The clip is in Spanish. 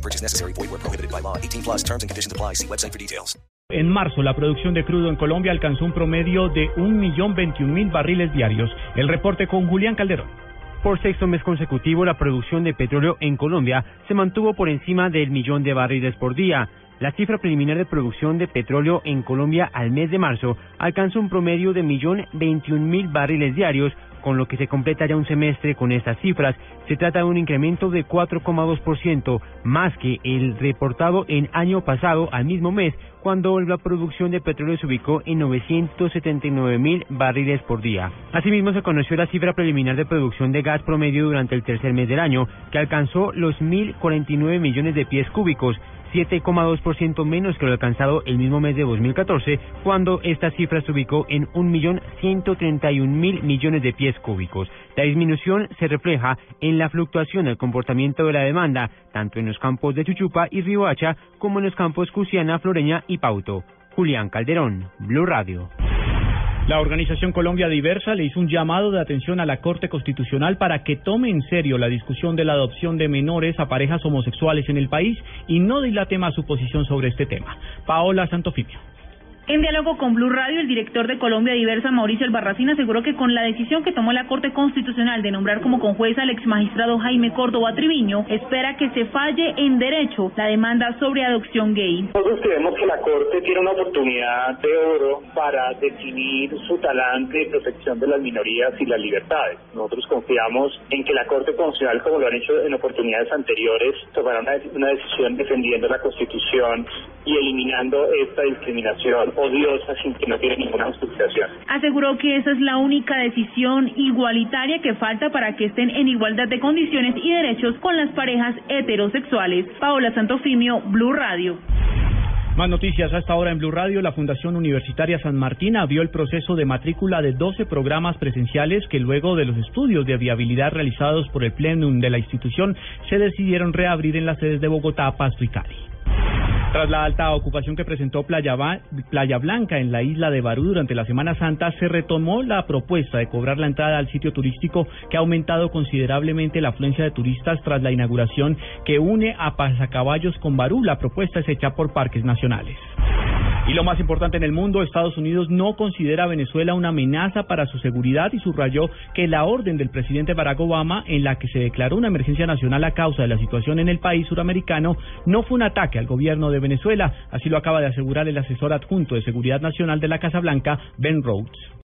No purchase necessary. Void where prohibited by law. 18 plus terms and conditions apply. See website for details. En marzo, la producción de crudo en Colombia alcanzó un promedio de 1.021.000 barriles diarios. El reporte con Julián Calderón. Por sexto mes consecutivo, la producción de petróleo en Colombia se mantuvo por encima del millón de barriles por día. La cifra preliminar de producción de petróleo en Colombia al mes de marzo alcanzó un promedio de millón veintiún mil barriles diarios, con lo que se completa ya un semestre con estas cifras. Se trata de un incremento de 4,2% más que el reportado en año pasado al mismo mes, cuando la producción de petróleo se ubicó en 979 mil barriles por día. Asimismo, se conoció la cifra preliminar de producción de gas promedio durante el tercer mes del año, que alcanzó los 1.049 millones de pies cúbicos, 7,2% menos que lo alcanzado el mismo mes de 2014, cuando esta cifra se ubicó en 1.131.000 millones de pies cúbicos. La disminución se refleja en la fluctuación del comportamiento de la demanda, tanto en los campos de Chuchupa y Riohacha como en los campos Cusiana, Floreña y Pauto. Julián Calderón, Blue Radio. La organización Colombia Diversa le hizo un llamado de atención a la Corte Constitucional para que tome en serio la discusión de la adopción de menores a parejas homosexuales en el país y no dilate más su posición sobre este tema. Paola Santofimio. En diálogo con Blue Radio, el director de Colombia Diversa, Mauricio Albarracín, aseguró que con la decisión que tomó la Corte Constitucional de nombrar como conjuez al exmagistrado Jaime Córdoba Triviño, espera que se falle en derecho la demanda sobre adopción gay. Nosotros creemos que la Corte tiene una oportunidad de oro para definir su talante de protección de las minorías y las libertades. Nosotros confiamos en que la Corte Constitucional, como lo han hecho en oportunidades anteriores, tomará una, una decisión defendiendo la Constitución y eliminando esta discriminación odiosa sin que no tiene ninguna justificación. Aseguró que esa es la única decisión igualitaria que falta para que estén en igualdad de condiciones y derechos con las parejas heterosexuales. Paola Santofimio, Blue Radio. Más noticias hasta ahora en Blue Radio. La Fundación Universitaria San Martín abrió el proceso de matrícula de 12 programas presenciales que luego de los estudios de viabilidad realizados por el plenum de la institución se decidieron reabrir en las sedes de Bogotá, Pasto y Cali. Tras la alta ocupación que presentó Playa, Playa, Blanca en la isla de Barú durante la Semana Santa, se retomó la propuesta de cobrar la entrada al sitio turístico que ha aumentado considerablemente la afluencia de turistas tras la inauguración que une a Pasacaballos con Barú. La propuesta es hecha por Parques Nacionales. Y lo más importante en el mundo, Estados Unidos no considera a Venezuela una amenaza para su seguridad y subrayó que la orden del presidente Barack Obama en la que se declaró una emergencia nacional a causa de la situación en el país suramericano no fue un ataque al gobierno de Venezuela, así lo acaba de asegurar el asesor adjunto de Seguridad Nacional de la Casa Blanca, Ben Rhodes.